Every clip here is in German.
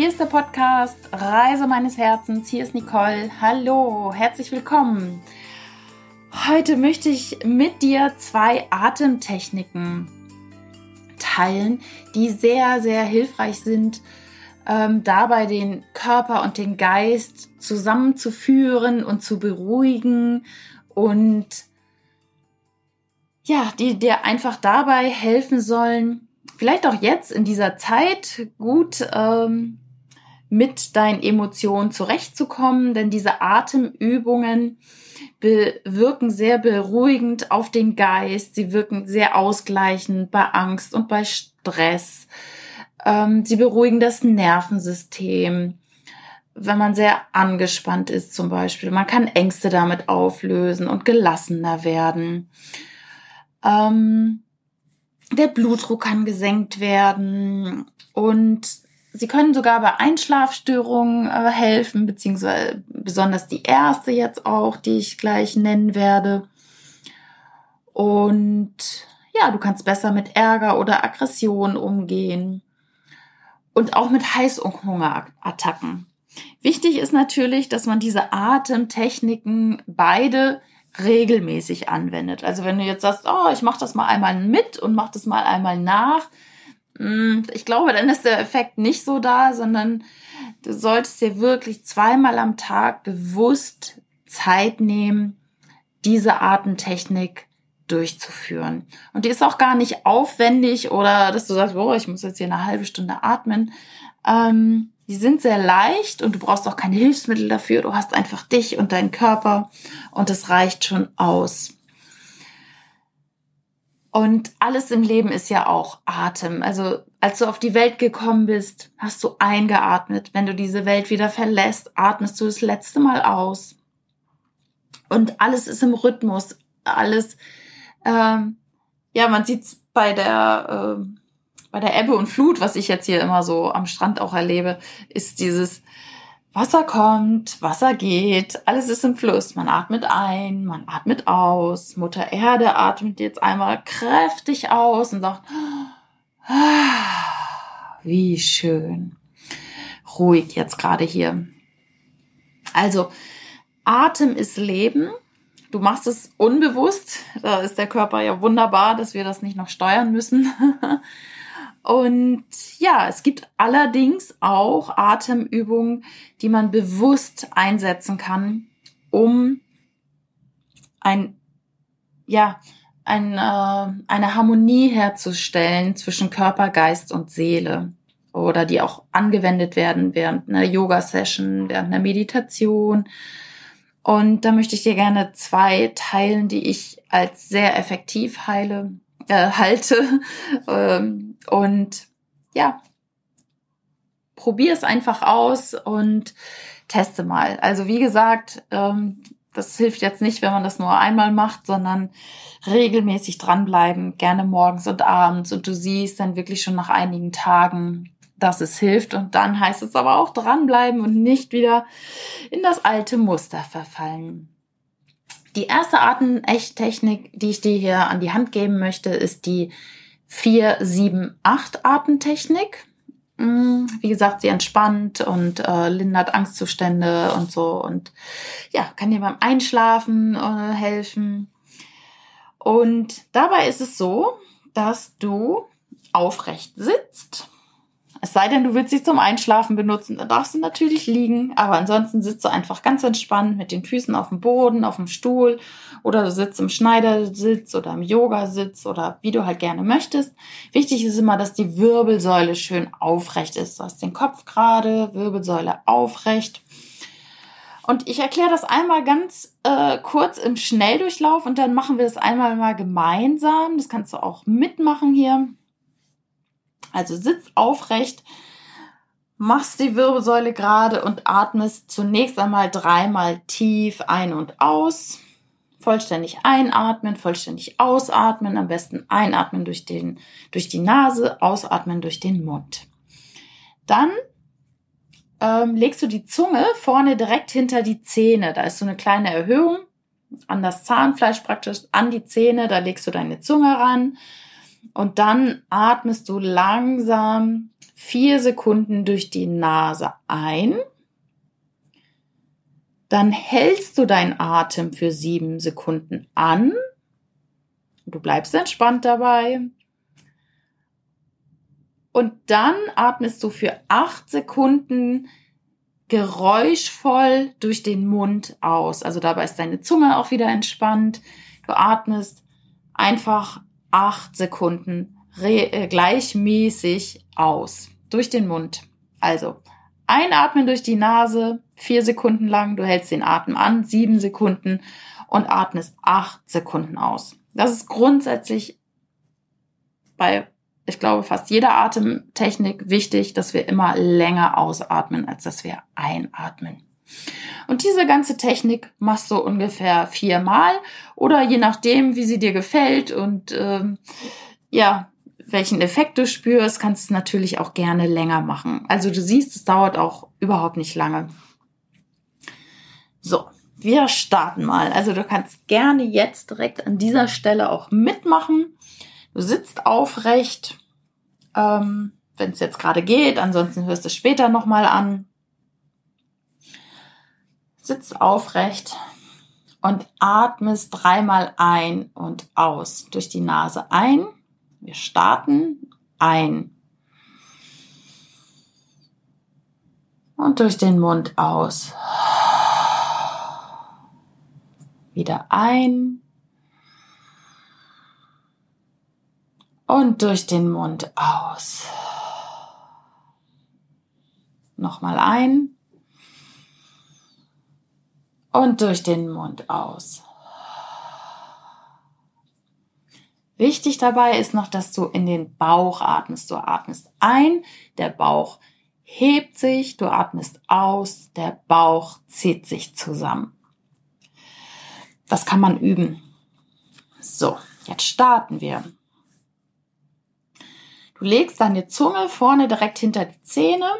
Hier ist der Podcast Reise meines Herzens. Hier ist Nicole. Hallo, herzlich willkommen. Heute möchte ich mit dir zwei Atemtechniken teilen, die sehr, sehr hilfreich sind, ähm, dabei den Körper und den Geist zusammenzuführen und zu beruhigen und ja, die dir einfach dabei helfen sollen, vielleicht auch jetzt in dieser Zeit gut ähm, mit deinen Emotionen zurechtzukommen, denn diese Atemübungen wirken sehr beruhigend auf den Geist, sie wirken sehr ausgleichend bei Angst und bei Stress. Ähm, sie beruhigen das Nervensystem, wenn man sehr angespannt ist zum Beispiel. Man kann Ängste damit auflösen und gelassener werden. Ähm, der Blutdruck kann gesenkt werden und sie können sogar bei Einschlafstörungen äh, helfen, beziehungsweise besonders die erste jetzt auch, die ich gleich nennen werde. Und ja, du kannst besser mit Ärger oder Aggression umgehen und auch mit Heiß- und Hungerattacken. Wichtig ist natürlich, dass man diese Atemtechniken beide regelmäßig anwendet. Also wenn du jetzt sagst, oh, ich mache das mal einmal mit und mache das mal einmal nach, ich glaube, dann ist der Effekt nicht so da, sondern du solltest dir wirklich zweimal am Tag bewusst Zeit nehmen, diese Atemtechnik durchzuführen. Und die ist auch gar nicht aufwendig oder dass du sagst, oh, ich muss jetzt hier eine halbe Stunde atmen. Ähm, die sind sehr leicht und du brauchst auch keine Hilfsmittel dafür. Du hast einfach dich und deinen Körper und es reicht schon aus. Und alles im Leben ist ja auch Atem. Also als du auf die Welt gekommen bist, hast du eingeatmet. Wenn du diese Welt wieder verlässt, atmest du das letzte Mal aus. Und alles ist im Rhythmus. Alles, ähm, ja, man sieht's bei der äh, bei der Ebbe und Flut, was ich jetzt hier immer so am Strand auch erlebe, ist dieses Wasser kommt, Wasser geht, alles ist im Fluss. Man atmet ein, man atmet aus. Mutter Erde atmet jetzt einmal kräftig aus und sagt, ah, wie schön. Ruhig jetzt gerade hier. Also, Atem ist Leben. Du machst es unbewusst. Da ist der Körper ja wunderbar, dass wir das nicht noch steuern müssen. Und ja, es gibt allerdings auch Atemübungen, die man bewusst einsetzen kann, um ein, ja, ein, äh, eine Harmonie herzustellen zwischen Körper, Geist und Seele. Oder die auch angewendet werden während einer Yoga-Session, während einer Meditation. Und da möchte ich dir gerne zwei teilen, die ich als sehr effektiv heile äh, halte. ähm, und ja, probier es einfach aus und teste mal. Also wie gesagt, ähm, das hilft jetzt nicht, wenn man das nur einmal macht, sondern regelmäßig dranbleiben, gerne morgens und abends. Und du siehst dann wirklich schon nach einigen Tagen, dass es hilft. Und dann heißt es aber auch dranbleiben und nicht wieder in das alte Muster verfallen. Die erste Atem-Echt-Technik, die ich dir hier an die Hand geben möchte, ist die 4-7-8-Atemtechnik. Mm, wie gesagt, sie entspannt und äh, lindert Angstzustände und so und ja, kann dir beim Einschlafen äh, helfen. Und dabei ist es so, dass du aufrecht sitzt es sei denn, du willst sie zum Einschlafen benutzen, dann darfst du natürlich liegen, aber ansonsten sitzt du einfach ganz entspannt mit den Füßen auf dem Boden, auf dem Stuhl oder du sitzt im Schneidersitz oder im Yogasitz oder wie du halt gerne möchtest. Wichtig ist immer, dass die Wirbelsäule schön aufrecht ist. Du hast den Kopf gerade, Wirbelsäule aufrecht. Und ich erkläre das einmal ganz äh, kurz im Schnelldurchlauf und dann machen wir das einmal mal gemeinsam. Das kannst du auch mitmachen hier. Also sitz aufrecht, machst die Wirbelsäule gerade und atmest zunächst einmal dreimal tief ein und aus. Vollständig einatmen, vollständig ausatmen, am besten einatmen durch, den, durch die Nase, ausatmen durch den Mund. Dann ähm, legst du die Zunge vorne direkt hinter die Zähne. Da ist so eine kleine Erhöhung an das Zahnfleisch praktisch, an die Zähne. Da legst du deine Zunge ran Und dann atmest du langsam vier Sekunden durch die Nase ein. Dann hältst du deinen Atem für sieben Sekunden an. Du bleibst entspannt dabei. Und dann atmest du für acht Sekunden geräuschvoll durch den Mund aus. Also dabei ist deine Zunge auch wieder entspannt. Du atmest einfach acht Sekunden äh, gleichmäßig aus durch den Mund. Also einatmen durch die Nase, vier Sekunden lang. Du hältst den Atem an, sieben Sekunden und atmest acht Sekunden aus. Das ist grundsätzlich bei ich glaube, fast jeder Atemtechnik wichtig, dass wir immer länger ausatmen, als dass wir einatmen. Und diese ganze Technik machst du ungefähr viermal oder je nachdem, wie sie dir gefällt und ähm, ja, welchen Effekt du spürst, kannst du es natürlich auch gerne länger machen. Also du siehst, es dauert auch überhaupt nicht lange. So, wir starten mal. Also du kannst gerne jetzt direkt an dieser Stelle auch mitmachen. Du sitzt aufrecht, ähm, wenn es jetzt gerade geht. Ansonsten hörst du es später nochmal an. Sitzt aufrecht und atmest dreimal ein und aus. Durch die Nase ein. Wir starten ein. Und durch den Mund aus. Wieder ein. und durch den Mund aus. Nochmal ein und durch den Mund aus. Wichtig dabei ist noch, dass du in den Bauch atmest. Du atmest ein, der Bauch hebt sich, du atmest aus, der Bauch zieht sich zusammen. Das kann man üben. So, jetzt starten wir. Du legst deine Zunge vorne direkt hinter die Zähne,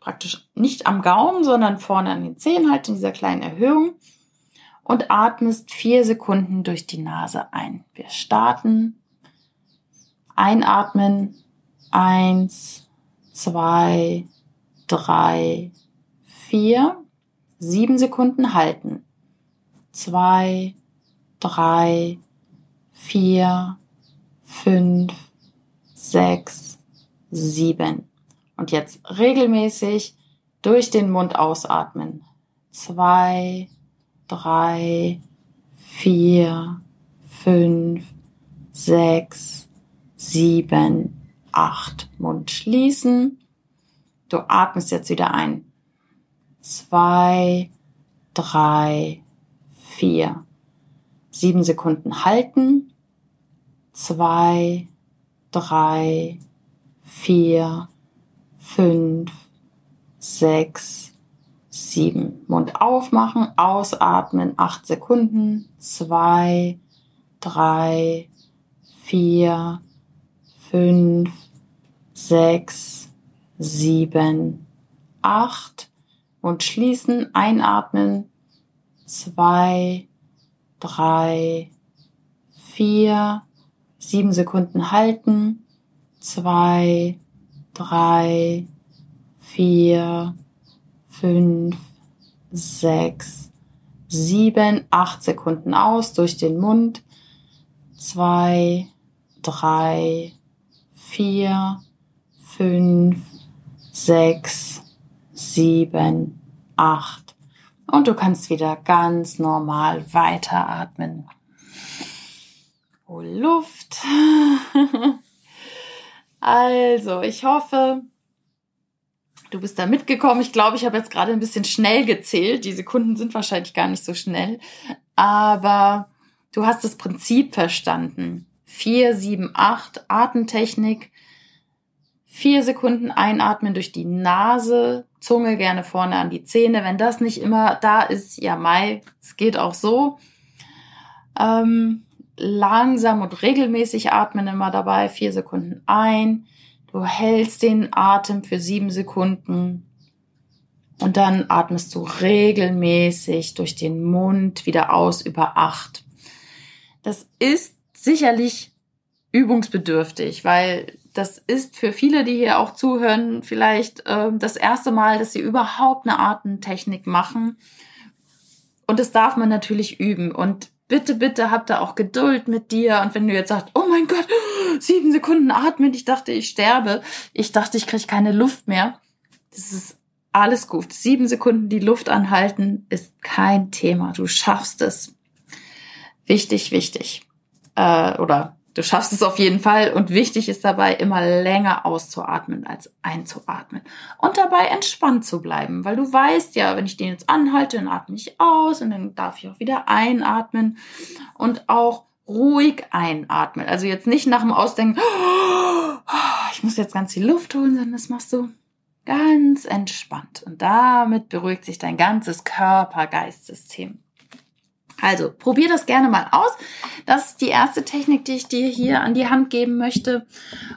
praktisch nicht am Gaumen, sondern vorne an den Zähnen halt in dieser kleinen Erhöhung und atmest vier Sekunden durch die Nase ein. Wir starten. Einatmen. Eins, zwei, drei, vier. Sieben Sekunden halten. Zwei, drei, vier, fünf, sechs, sieben. Und jetzt regelmäßig durch den Mund ausatmen. Zwei, drei, vier, fünf, sechs, sieben, acht. Mund schließen. Du atmest jetzt wieder ein. Zwei, drei, vier. Sieben Sekunden halten. Zwei, drei, vier, fünf, sechs, sieben. Mund aufmachen, ausatmen, acht Sekunden, zwei, drei, vier, fünf, sechs, sieben, acht. Mund schließen, einatmen, zwei, drei, vier, sieben Sekunden halten, zwei, drei, vier, fünf, sechs, sieben, acht Sekunden aus durch den Mund, zwei, drei, vier, fünf, sechs, sieben, acht. Und du kannst wieder ganz normal weiteratmen. Hol Luft. also, ich hoffe, du bist da mitgekommen. Ich glaube, ich habe jetzt gerade ein bisschen schnell gezählt. Die Sekunden sind wahrscheinlich gar nicht so schnell. Aber du hast das Prinzip verstanden. Vier, sieben, acht, Atemtechnik. Vier Sekunden einatmen durch die Nase, Zunge gerne vorne an die Zähne. Wenn das nicht immer da ist, ja, Mai, es geht auch so. Ähm, langsam und regelmäßig atmen immer dabei. Vier Sekunden ein. Du hältst den Atem für sieben Sekunden. Und dann atmest du regelmäßig durch den Mund wieder aus über acht. Das ist sicherlich übungsbedürftig, weil das ist für viele, die hier auch zuhören, vielleicht äh, das erste Mal, dass sie überhaupt eine Atemtechnik machen. Und das darf man natürlich üben. Und bitte, bitte habt da auch Geduld mit dir. Und wenn du jetzt sagst, oh mein Gott, sieben Sekunden atmen, ich dachte, ich sterbe, ich dachte, ich kriege keine Luft mehr. Das ist alles gut. Sieben Sekunden die Luft anhalten ist kein Thema. Du schaffst es. Wichtig, wichtig. Äh, oder Du schaffst es auf jeden Fall und wichtig ist dabei, immer länger auszuatmen als einzuatmen. Und dabei entspannt zu bleiben, weil du weißt ja, wenn ich den jetzt anhalte, dann atme ich aus und dann darf ich auch wieder einatmen und auch ruhig einatmen. Also jetzt nicht nach dem Ausdenken, ich muss jetzt ganz viel Luft holen, sondern das machst du ganz entspannt. Und damit beruhigt sich dein ganzes Körper-Geist-System. Also probier das gerne mal aus. Das ist die erste Technik, die ich dir hier an die Hand geben möchte.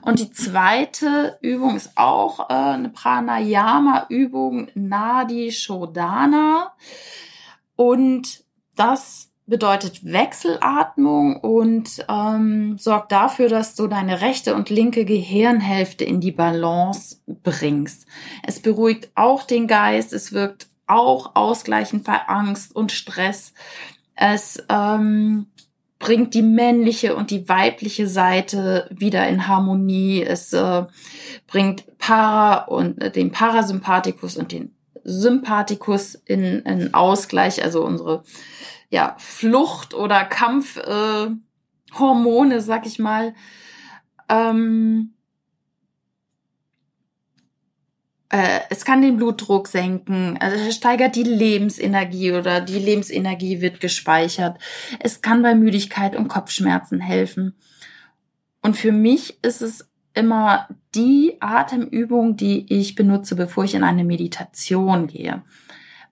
Und die zweite Übung ist auch äh, eine Pranayama-Übung, Nadi Shodhana. Und das bedeutet Wechselatmung und ähm, sorgt dafür, dass du deine rechte und linke Gehirnhälfte in die Balance bringst. Es beruhigt auch den Geist, es wirkt auch ausgleichend bei Angst und Stress. Es ähm, bringt die männliche und die weibliche Seite wieder in Harmonie. Es äh, bringt Para und äh, den Parasympathikus und den Sympathikus in, in Ausgleich, also unsere ja, Flucht- oder Kampfhormone, äh, Hormone, sag ich mal. Ähm, Äh, es kann den Blutdruck senken, also es steigert die Lebensenergie oder die Lebensenergie wird gespeichert. Es kann bei Müdigkeit und Kopfschmerzen helfen. Und für mich ist es immer die Atemübung, die ich benutze, bevor ich in eine Meditation gehe.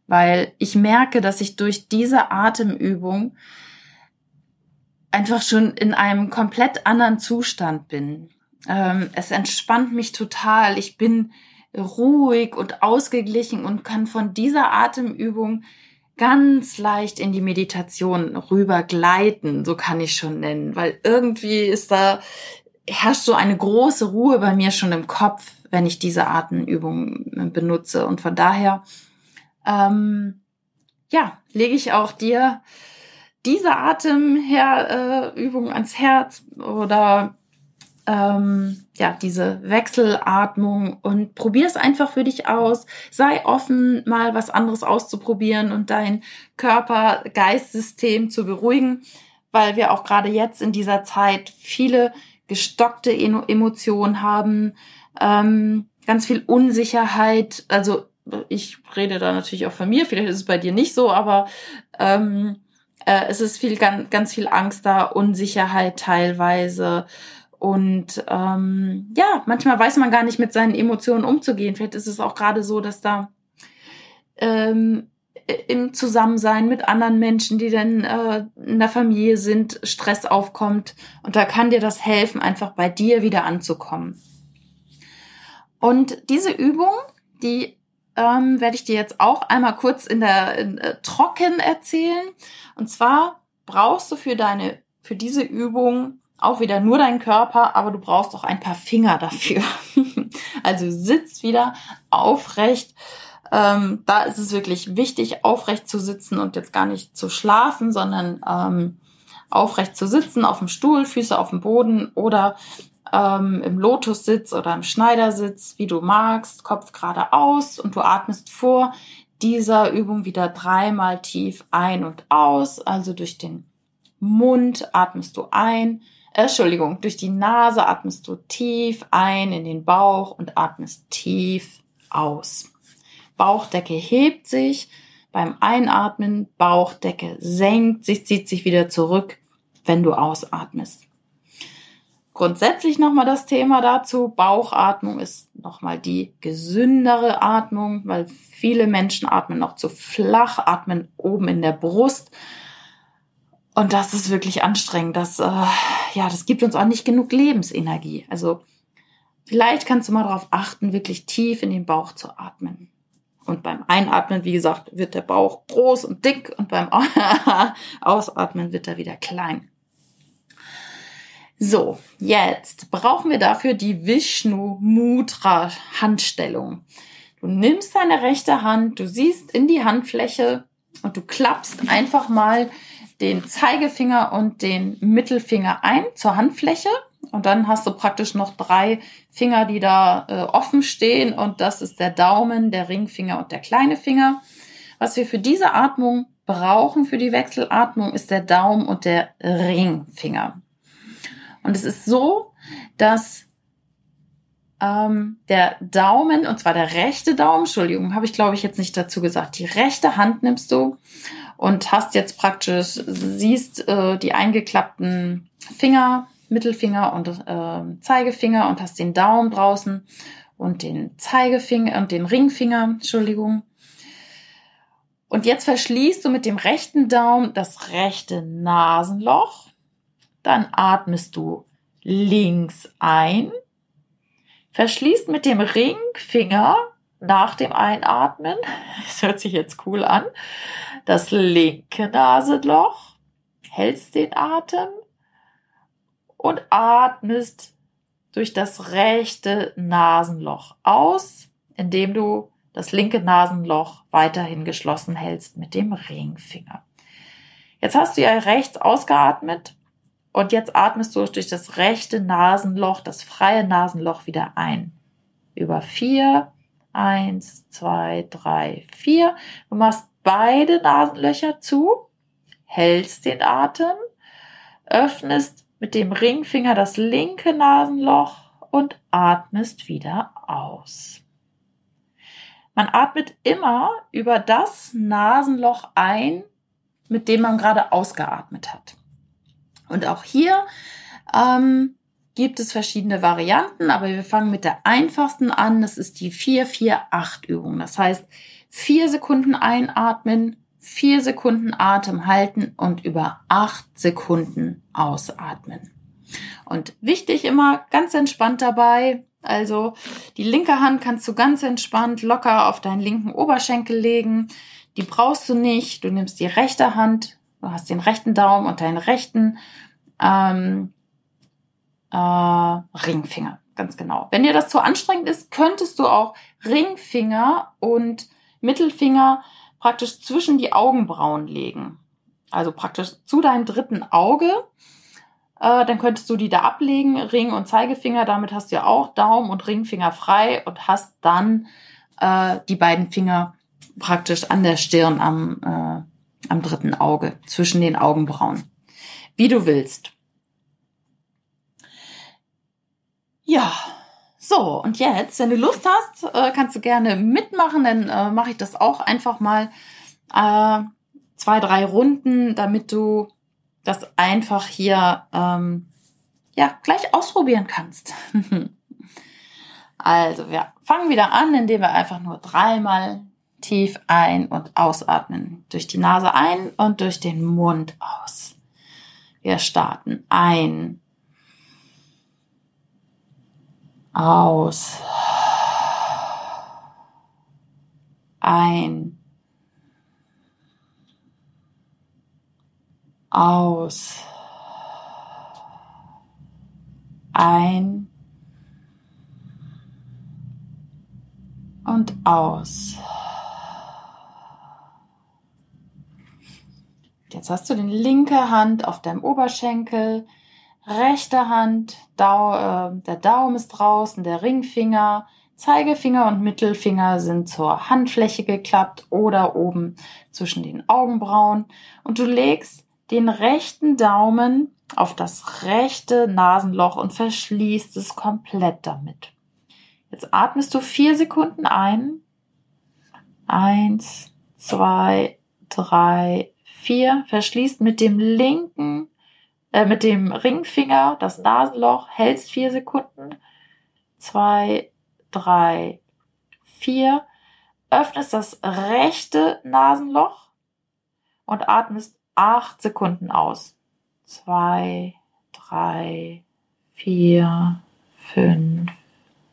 Weil ich merke, dass ich durch diese Atemübung einfach schon in einem komplett anderen Zustand bin. Ähm, es entspannt mich total. Ich bin ruhig und ausgeglichen und kann von dieser Atemübung ganz leicht in die Meditation rüber gleiten, so kann ich schon nennen, weil irgendwie ist da, herrscht so eine große Ruhe bei mir schon im Kopf, wenn ich diese Atemübung benutze. Und von daher, ähm, ja, lege ich auch dir diese Atemübung äh, ans Herz oder ähm, ja, diese Wechselatmung und probier es einfach für dich aus. Sei offen, mal was anderes auszuprobieren und dein Körper-Geist-System zu beruhigen, weil wir auch gerade jetzt in dieser Zeit viele gestockte Emotionen haben, ähm, ganz viel Unsicherheit. Also ich rede da natürlich auch von mir, vielleicht ist es bei dir nicht so, aber ähm, äh, es ist viel, ganz, ganz viel Angst da, Unsicherheit teilweise. Und ähm, ja, manchmal weiß man gar nicht mit seinen Emotionen umzugehen. Vielleicht ist es auch gerade so, dass da ähm, im Zusammensein mit anderen Menschen, die dann äh, in der Familie sind, Stress aufkommt. Und da kann dir das helfen, einfach bei dir wieder anzukommen. Und diese Übung, die ähm, werde ich dir jetzt auch einmal kurz in der in, äh, trocken erzählen. Und zwar brauchst du für deine für diese Übung auch wieder nur dein Körper, aber du brauchst auch ein paar Finger dafür. also sitz wieder aufrecht. Ähm, da ist es wirklich wichtig, aufrecht zu sitzen und jetzt gar nicht zu schlafen, sondern ähm, aufrecht zu sitzen auf dem Stuhl, Füße auf dem Boden oder ähm, im Lotussitz oder im Schneidersitz, wie du magst, Kopf geradeaus und du atmest vor dieser Übung wieder dreimal tief ein und aus, also durch den Mund atmest du ein, Entschuldigung, durch die Nase atmest du tief ein in den Bauch und atmest tief aus. Bauchdecke hebt sich beim Einatmen, Bauchdecke senkt sich, zieht sich wieder zurück, wenn du ausatmest. Grundsätzlich nochmal das Thema dazu. Bauchatmung ist nochmal die gesündere Atmung, weil viele Menschen atmen noch zu flach, atmen oben in der Brust. Und das ist wirklich anstrengend. Das, äh, ja, das gibt uns auch nicht genug Lebensenergie. Also vielleicht kannst du mal darauf achten, wirklich tief in den Bauch zu atmen. Und beim Einatmen, wie gesagt, wird der Bauch groß und dick und beim Ausatmen wird er wieder klein. So, jetzt brauchen wir dafür die Vishnu Mudra Handstellung. Du nimmst deine rechte Hand, du siehst in die Handfläche und du klappst einfach mal den Zeigefinger und den Mittelfinger ein zur Handfläche. Und dann hast du praktisch noch drei Finger, die da äh, offen stehen. Und das ist der Daumen, der Ringfinger und der kleine Finger. Was wir für diese Atmung brauchen, für die Wechselatmung, ist der Daumen und der Ringfinger. Und es ist so, dass ähm, der Daumen, und zwar der rechte Daumen, Entschuldigung, habe ich glaube ich jetzt nicht dazu gesagt, die rechte Hand nimmst du und hast jetzt praktisch, siehst äh, die eingeklappten Finger, Mittelfinger und äh, Zeigefinger und hast den Daumen draußen und den Zeigefinger und den Ringfinger, Entschuldigung. Und jetzt verschließt du mit dem rechten Daumen das rechte Nasenloch. Dann atmest du links ein, verschließt mit dem Ringfinger nach dem Einatmen, das hört sich jetzt cool an, das linke Nasenloch, hältst den Atem und atmest durch das rechte Nasenloch aus, indem du das linke Nasenloch weiterhin geschlossen hältst mit dem Ringfinger. Jetzt hast du ja rechts ausgeatmet und jetzt atmest du durch das rechte Nasenloch, das freie Nasenloch wieder ein. Über vier. Eins, zwei, drei, vier. Du machst beide Nasenlöcher zu, hältst den Atem, öffnest mit dem Ringfinger das linke Nasenloch und atmest wieder aus. Man atmet immer über das Nasenloch ein, mit dem man gerade ausgeatmet hat. Und auch hier ähm, gibt es verschiedene Varianten, aber wir fangen mit der einfachsten an. Das ist die 4-4-8-Übung. Das heißt, vier Sekunden einatmen, vier Sekunden Atem halten und über acht Sekunden ausatmen. Und wichtig immer ganz entspannt dabei. Also die linke Hand kannst du ganz entspannt locker auf deinen linken Oberschenkel legen. Die brauchst du nicht. Du nimmst die rechte Hand, Du hast den rechten Daumen und deinen rechten ähm, äh, Ringfinger. Ganz genau. Wenn dir das zu anstrengend ist, könntest du auch Ringfinger und Mittelfinger praktisch zwischen die Augenbrauen legen. Also praktisch zu deinem dritten Auge. Äh, dann könntest du die da ablegen, Ring und Zeigefinger. Damit hast du ja auch Daumen und Ringfinger frei und hast dann äh, die beiden Finger praktisch an der Stirn am äh, am dritten Auge, zwischen den Augenbrauen. Wie du willst. Ja, so, und jetzt, wenn du Lust hast, äh, kannst du gerne mitmachen, dann äh, mache ich das auch einfach mal äh, zwei, drei Runden, damit du das einfach hier ähm, ja gleich ausprobieren kannst. also, wir fangen wieder an, indem wir einfach nur dreimal tief ein- und ausatmen. Durch die Nase ein und durch den Mund aus. Wir starten ein. Aus. Ein. Aus. Ein. Und aus. Jetzt hast du die linke Hand auf deinem Oberschenkel, rechte Hand, Dau, äh, der Daumen ist draußen, der Ringfinger, Zeigefinger und Mittelfinger sind zur Handfläche geklappt oder oben zwischen den Augenbrauen und du legst den rechten Daumen auf das rechte Nasenloch und verschließt es komplett damit. Jetzt atmest du vier Sekunden ein. Eins, zwei, drei, vier, verschließt mit dem linken, äh, mit dem Ringfinger das Nasenloch, hältst vier Sekunden, zwei, drei, vier, öffnest das rechte Nasenloch und atmest acht Sekunden aus. Zwei, drei, vier, fünf,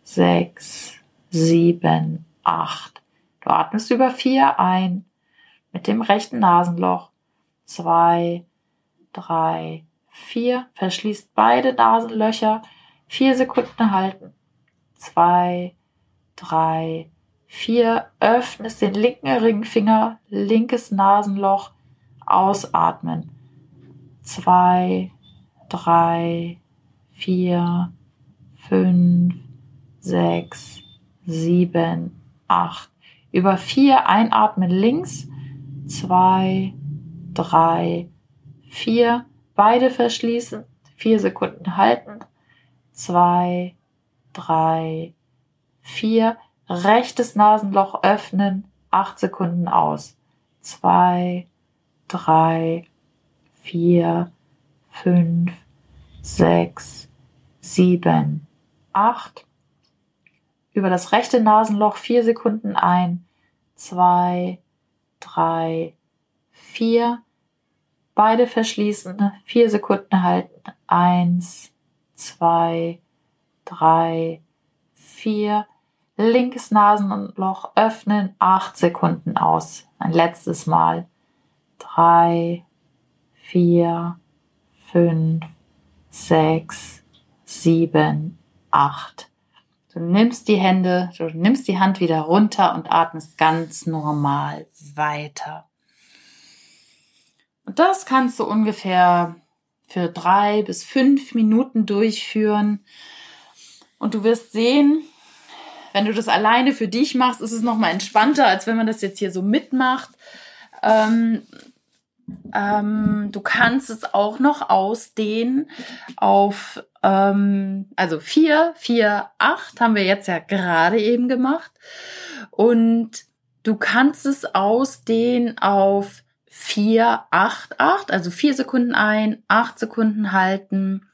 sechs, sieben, acht. Du atmest über vier ein mit dem rechten Nasenloch zwei, drei, vier, verschließt beide Nasenlöcher, vier Sekunden halten, zwei, drei, vier, öffnest den linken Ringfinger, linkes Nasenloch, ausatmen, zwei, drei, vier, fünf, sechs, sieben, acht. Über vier einatmen links, zwei, drei, vier. Beide verschließen, vier Sekunden halten, zwei, drei, vier. Rechtes Nasenloch öffnen, acht Sekunden aus. Zwei, drei, vier, fünf, sechs, sieben, acht. Über das rechte Nasenloch vier Sekunden ein, zwei, drei, vier. Beide verschließen, vier Sekunden halten. Eins, zwei, drei, vier. Linkes Nasenloch öffnen, acht Sekunden aus. Ein letztes Mal. Drei, vier, fünf, sechs, sieben, acht. Du nimmst die Hände, du nimmst die Hand wieder runter und atmest ganz normal weiter. Und das kannst du ungefähr für drei bis fünf Minuten durchführen. Und du wirst sehen, wenn du das alleine für dich machst, ist es nochmal entspannter, als wenn man das jetzt hier so mitmacht. Ähm, ähm, du kannst es auch noch ausdehnen auf, ähm, also 4, 4, 8 haben wir jetzt ja gerade eben gemacht. Und du kannst es ausdehnen auf 4, 8, 8, also 4 Sekunden ein, 8 Sekunden halten,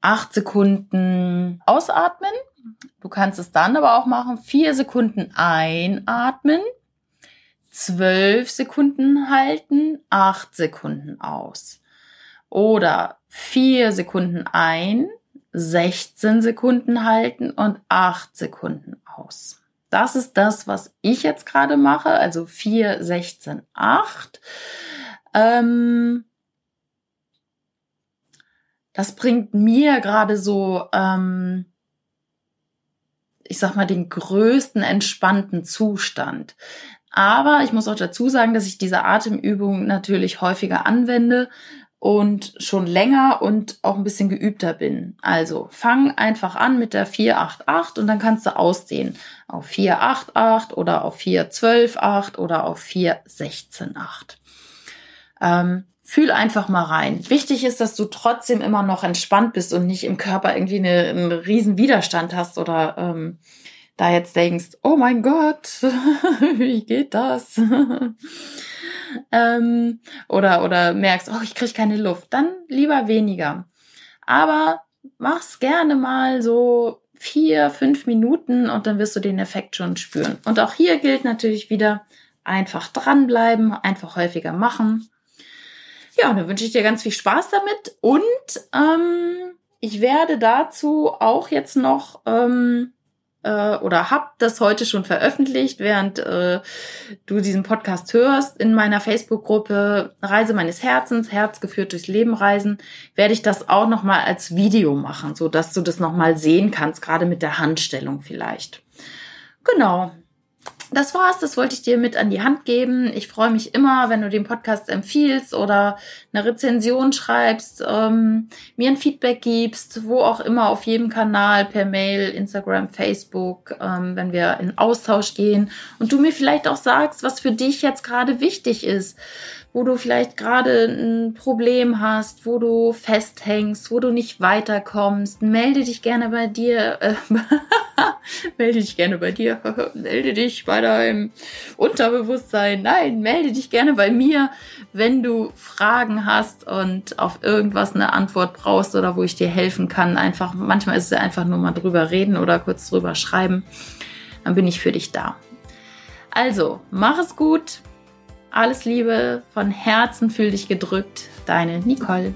8 Sekunden ausatmen. Du kannst es dann aber auch machen, 4 Sekunden einatmen, zwölf Sekunden halten, acht Sekunden aus. Oder vier Sekunden ein, 16 Sekunden halten und acht Sekunden aus. Das ist das, was ich jetzt gerade mache, also 4, 16, 8. Ähm, das bringt mir gerade so, ähm, ich sag mal, den größten entspannten Zustand. Aber ich muss auch dazu sagen, dass ich diese Atemübung natürlich häufiger anwende und schon länger und auch ein bisschen geübter bin. Also fang einfach an mit der 488 und dann kannst du ausdehnen auf 488 oder auf 4128 oder auf 4168. Ähm, fühl einfach mal rein. Wichtig ist, dass du trotzdem immer noch entspannt bist und nicht im Körper irgendwie eine, einen riesen Widerstand hast oder ähm, da jetzt denkst, oh mein Gott, wie geht das? ähm, oder, oder merkst, oh, ich kriege keine Luft, dann lieber weniger. Aber mach's gerne mal so vier, fünf Minuten und dann wirst du den Effekt schon spüren. Und auch hier gilt natürlich wieder einfach dranbleiben, einfach häufiger machen. Ja, und dann wünsche ich dir ganz viel Spaß damit und ähm, ich werde dazu auch jetzt noch ähm, äh, oder hab das heute schon veröffentlicht, während äh, du diesen Podcast hörst. In meiner Facebook-Gruppe Reise meines Herzens, Herz geführt durchs Leben reisen, werde ich das auch nochmal als Video machen, so dass du das nochmal sehen kannst, gerade mit der Handstellung vielleicht. Genau das war's, das wollte ich dir mit an die Hand geben. Ich freue mich immer, wenn du den Podcast empfiehlst oder eine Rezension schreibst, ähm, mir ein Feedback gibst, wo auch immer auf jedem Kanal, per Mail, Instagram, Facebook, ähm, wenn wir in Austausch gehen. Und du mir vielleicht auch sagst, was für dich jetzt gerade wichtig ist wo du vielleicht gerade ein Problem hast, wo du festhängst, wo du nicht weiterkommst, melde dich gerne bei dir, äh, melde dich gerne bei dir, melde dich bei deinem Unterbewusstsein, nein, melde dich gerne bei mir, wenn du Fragen hast und auf irgendwas eine Antwort brauchst oder wo ich dir helfen kann. Einfach, manchmal ist es einfach nur mal drüber reden oder kurz drüber schreiben. Dann bin ich für dich da. Also, mach es gut. Alles Liebe, von Herzen fühl dich gedrückt. Deine Nicole.